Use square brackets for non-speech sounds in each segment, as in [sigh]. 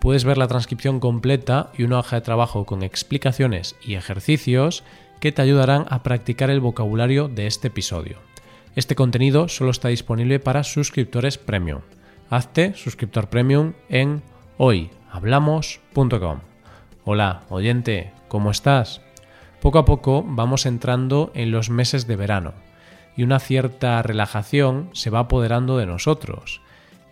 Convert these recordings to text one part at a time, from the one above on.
puedes ver la transcripción completa y una hoja de trabajo con explicaciones y ejercicios que te ayudarán a practicar el vocabulario de este episodio. Este contenido solo está disponible para suscriptores premium. Hazte suscriptor premium en hoyhablamos.com. Hola, oyente, ¿cómo estás? Poco a poco vamos entrando en los meses de verano y una cierta relajación se va apoderando de nosotros.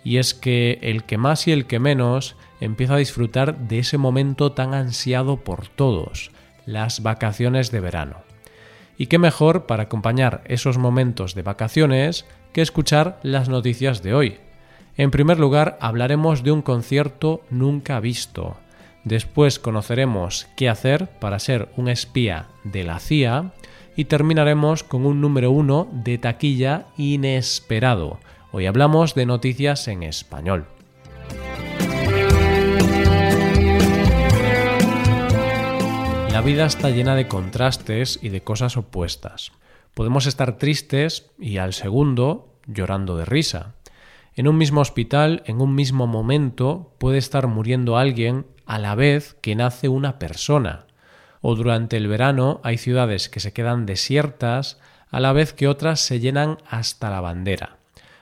Y es que el que más y el que menos empieza a disfrutar de ese momento tan ansiado por todos, las vacaciones de verano. Y qué mejor para acompañar esos momentos de vacaciones que escuchar las noticias de hoy. En primer lugar, hablaremos de un concierto nunca visto. Después conoceremos qué hacer para ser un espía de la CIA y terminaremos con un número uno de taquilla inesperado. Hoy hablamos de noticias en español. La vida está llena de contrastes y de cosas opuestas. Podemos estar tristes y al segundo llorando de risa. En un mismo hospital, en un mismo momento, puede estar muriendo alguien a la vez que nace una persona. O durante el verano hay ciudades que se quedan desiertas a la vez que otras se llenan hasta la bandera.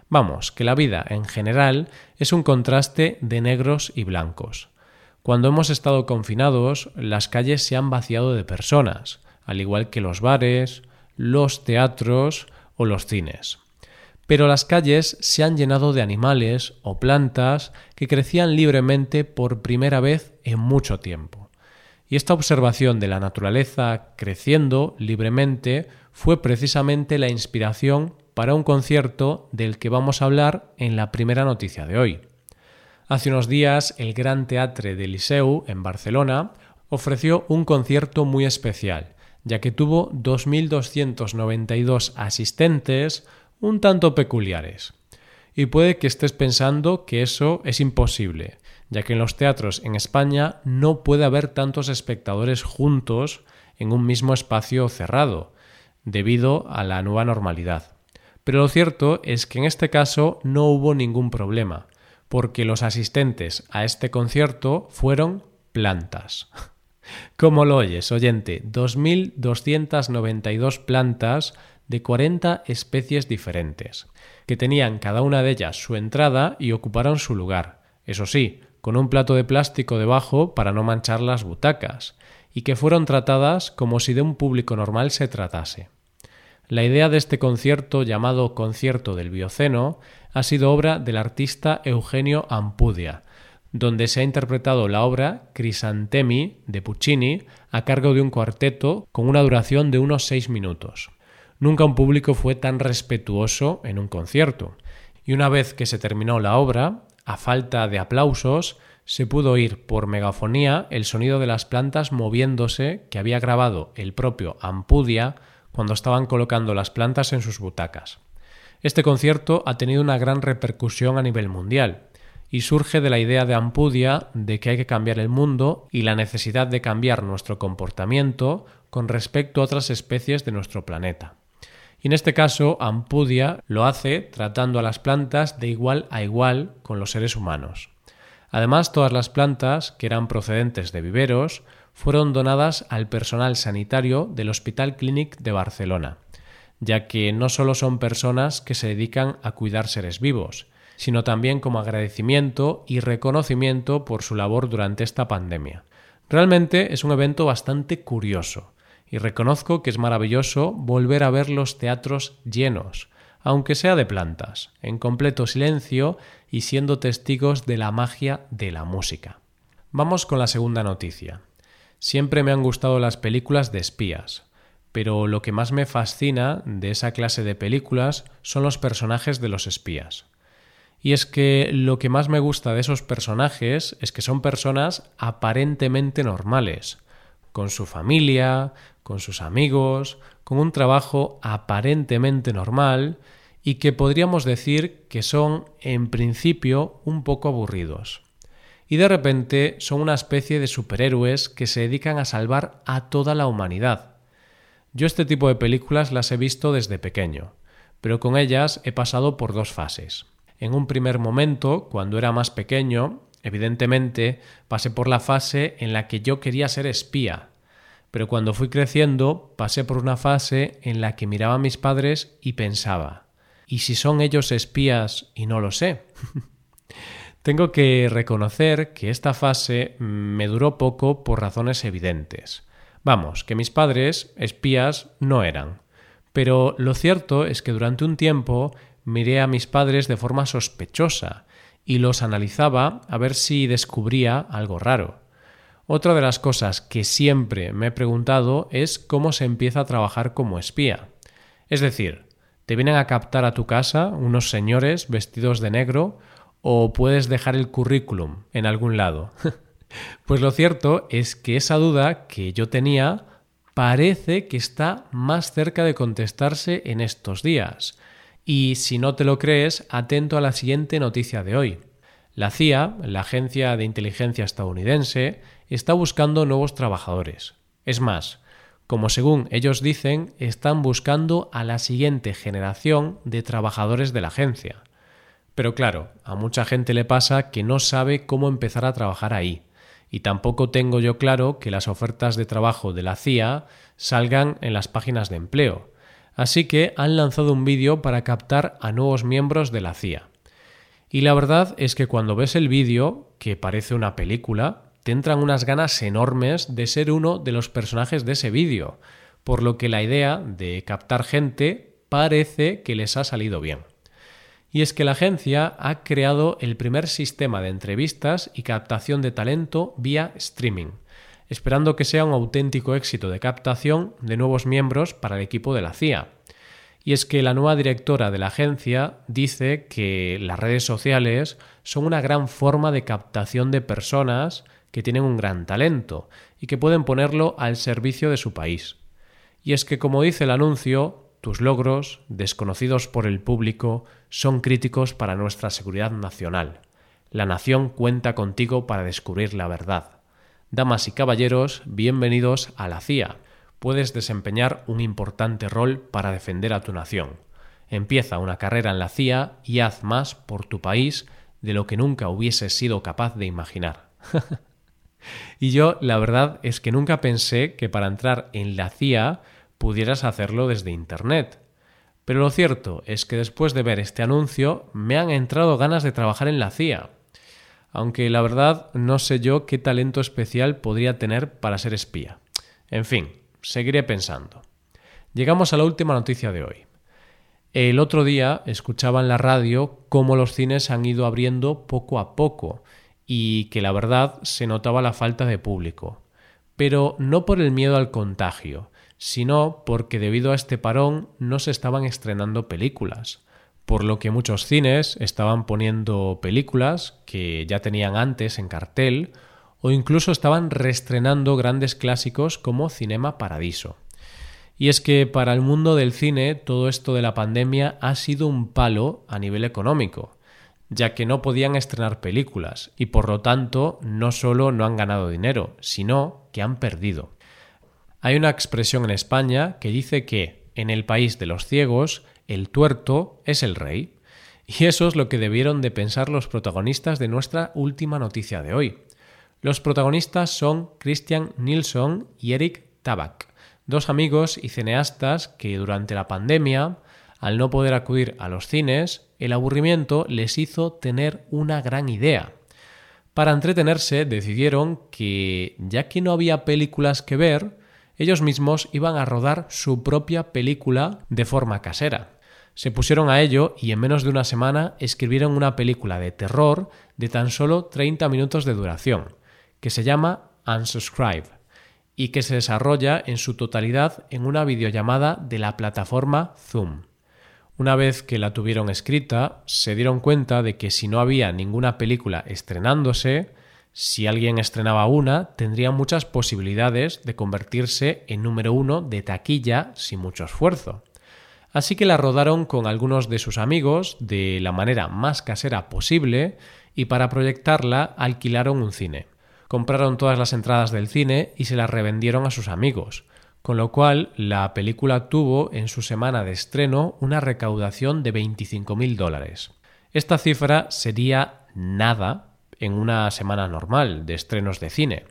Vamos, que la vida en general es un contraste de negros y blancos. Cuando hemos estado confinados, las calles se han vaciado de personas, al igual que los bares, los teatros o los cines. Pero las calles se han llenado de animales o plantas que crecían libremente por primera vez en mucho tiempo. Y esta observación de la naturaleza creciendo libremente fue precisamente la inspiración para un concierto del que vamos a hablar en la primera noticia de hoy. Hace unos días el Gran Teatre de Liceu, en Barcelona, ofreció un concierto muy especial, ya que tuvo 2.292 asistentes un tanto peculiares. Y puede que estés pensando que eso es imposible, ya que en los teatros en España no puede haber tantos espectadores juntos en un mismo espacio cerrado, debido a la nueva normalidad. Pero lo cierto es que en este caso no hubo ningún problema, porque los asistentes a este concierto fueron plantas. [laughs] ¿Cómo lo oyes, oyente? 2.292 plantas de 40 especies diferentes, que tenían cada una de ellas su entrada y ocuparon su lugar, eso sí, con un plato de plástico debajo para no manchar las butacas, y que fueron tratadas como si de un público normal se tratase. La idea de este concierto, llamado Concierto del Bioceno, ha sido obra del artista Eugenio Ampudia, donde se ha interpretado la obra Crisantemi de Puccini a cargo de un cuarteto con una duración de unos seis minutos. Nunca un público fue tan respetuoso en un concierto, y una vez que se terminó la obra, a falta de aplausos, se pudo oír por megafonía el sonido de las plantas moviéndose que había grabado el propio Ampudia cuando estaban colocando las plantas en sus butacas. Este concierto ha tenido una gran repercusión a nivel mundial y surge de la idea de Ampudia de que hay que cambiar el mundo y la necesidad de cambiar nuestro comportamiento con respecto a otras especies de nuestro planeta. Y en este caso, Ampudia lo hace tratando a las plantas de igual a igual con los seres humanos. Además, todas las plantas, que eran procedentes de viveros, fueron donadas al personal sanitario del Hospital Clínic de Barcelona, ya que no solo son personas que se dedican a cuidar seres vivos, sino también como agradecimiento y reconocimiento por su labor durante esta pandemia. Realmente es un evento bastante curioso, y reconozco que es maravilloso volver a ver los teatros llenos, aunque sea de plantas, en completo silencio y siendo testigos de la magia de la música. Vamos con la segunda noticia. Siempre me han gustado las películas de espías, pero lo que más me fascina de esa clase de películas son los personajes de los espías. Y es que lo que más me gusta de esos personajes es que son personas aparentemente normales, con su familia, con sus amigos, con un trabajo aparentemente normal y que podríamos decir que son en principio un poco aburridos. Y de repente son una especie de superhéroes que se dedican a salvar a toda la humanidad. Yo este tipo de películas las he visto desde pequeño, pero con ellas he pasado por dos fases. En un primer momento, cuando era más pequeño, evidentemente pasé por la fase en la que yo quería ser espía, pero cuando fui creciendo pasé por una fase en la que miraba a mis padres y pensaba, ¿Y si son ellos espías y no lo sé? [laughs] Tengo que reconocer que esta fase me duró poco por razones evidentes. Vamos, que mis padres espías no eran. Pero lo cierto es que durante un tiempo miré a mis padres de forma sospechosa y los analizaba a ver si descubría algo raro. Otra de las cosas que siempre me he preguntado es cómo se empieza a trabajar como espía. Es decir, te vienen a captar a tu casa unos señores vestidos de negro o puedes dejar el currículum en algún lado. [laughs] pues lo cierto es que esa duda que yo tenía parece que está más cerca de contestarse en estos días. Y si no te lo crees, atento a la siguiente noticia de hoy. La CIA, la Agencia de Inteligencia estadounidense, está buscando nuevos trabajadores. Es más, como según ellos dicen, están buscando a la siguiente generación de trabajadores de la agencia. Pero claro, a mucha gente le pasa que no sabe cómo empezar a trabajar ahí, y tampoco tengo yo claro que las ofertas de trabajo de la CIA salgan en las páginas de empleo. Así que han lanzado un vídeo para captar a nuevos miembros de la CIA. Y la verdad es que cuando ves el vídeo, que parece una película, te entran unas ganas enormes de ser uno de los personajes de ese vídeo, por lo que la idea de captar gente parece que les ha salido bien. Y es que la agencia ha creado el primer sistema de entrevistas y captación de talento vía streaming, esperando que sea un auténtico éxito de captación de nuevos miembros para el equipo de la CIA. Y es que la nueva directora de la agencia dice que las redes sociales son una gran forma de captación de personas que tienen un gran talento y que pueden ponerlo al servicio de su país. Y es que, como dice el anuncio, tus logros, desconocidos por el público, son críticos para nuestra seguridad nacional. La nación cuenta contigo para descubrir la verdad. Damas y caballeros, bienvenidos a la CIA. Puedes desempeñar un importante rol para defender a tu nación. Empieza una carrera en la CIA y haz más por tu país de lo que nunca hubieses sido capaz de imaginar. [laughs] Y yo, la verdad es que nunca pensé que para entrar en la CIA pudieras hacerlo desde Internet. Pero lo cierto es que después de ver este anuncio me han entrado ganas de trabajar en la CIA. Aunque la verdad no sé yo qué talento especial podría tener para ser espía. En fin, seguiré pensando. Llegamos a la última noticia de hoy. El otro día escuchaba en la radio cómo los cines han ido abriendo poco a poco y que la verdad se notaba la falta de público, pero no por el miedo al contagio, sino porque debido a este parón no se estaban estrenando películas, por lo que muchos cines estaban poniendo películas que ya tenían antes en cartel o incluso estaban reestrenando grandes clásicos como Cinema Paradiso. Y es que para el mundo del cine todo esto de la pandemia ha sido un palo a nivel económico, ya que no podían estrenar películas y por lo tanto no solo no han ganado dinero, sino que han perdido. Hay una expresión en España que dice que en el país de los ciegos el tuerto es el rey. Y eso es lo que debieron de pensar los protagonistas de nuestra última noticia de hoy. Los protagonistas son Christian Nilsson y Eric Tabak, dos amigos y cineastas que durante la pandemia, al no poder acudir a los cines, el aburrimiento les hizo tener una gran idea. Para entretenerse decidieron que, ya que no había películas que ver, ellos mismos iban a rodar su propia película de forma casera. Se pusieron a ello y en menos de una semana escribieron una película de terror de tan solo 30 minutos de duración, que se llama Unsubscribe, y que se desarrolla en su totalidad en una videollamada de la plataforma Zoom. Una vez que la tuvieron escrita, se dieron cuenta de que si no había ninguna película estrenándose, Si alguien estrenaba una, tendría muchas posibilidades de convertirse en número uno de taquilla sin mucho esfuerzo. Así que la rodaron con algunos de sus amigos de la manera más casera posible y para proyectarla alquilaron un cine. Compraron todas las entradas del cine y se las revendieron a sus amigos, con lo cual la película tuvo en su semana de estreno una recaudación de 25.000 dólares. Esta cifra sería nada en una semana normal de estrenos de cine.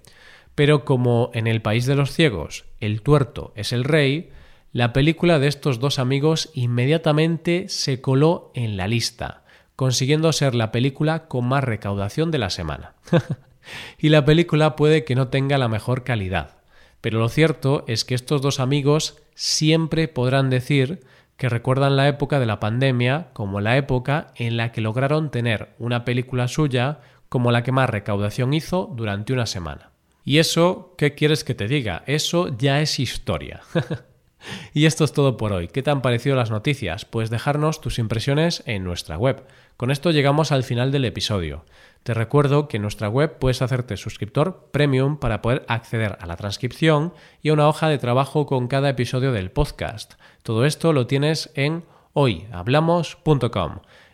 Pero como en el país de los ciegos el tuerto es el rey, la película de estos dos amigos inmediatamente se coló en la lista, consiguiendo ser la película con más recaudación de la semana. [laughs] y la película puede que no tenga la mejor calidad, pero lo cierto es que estos dos amigos siempre podrán decir que recuerdan la época de la pandemia como la época en la que lograron tener una película suya como la que más recaudación hizo durante una semana. Y eso, ¿qué quieres que te diga? Eso ya es historia. [laughs] y esto es todo por hoy. ¿Qué te han parecido las noticias? Pues dejarnos tus impresiones en nuestra web. Con esto llegamos al final del episodio. Te recuerdo que en nuestra web puedes hacerte suscriptor premium para poder acceder a la transcripción y a una hoja de trabajo con cada episodio del podcast. Todo esto lo tienes en hoyhablamos.com.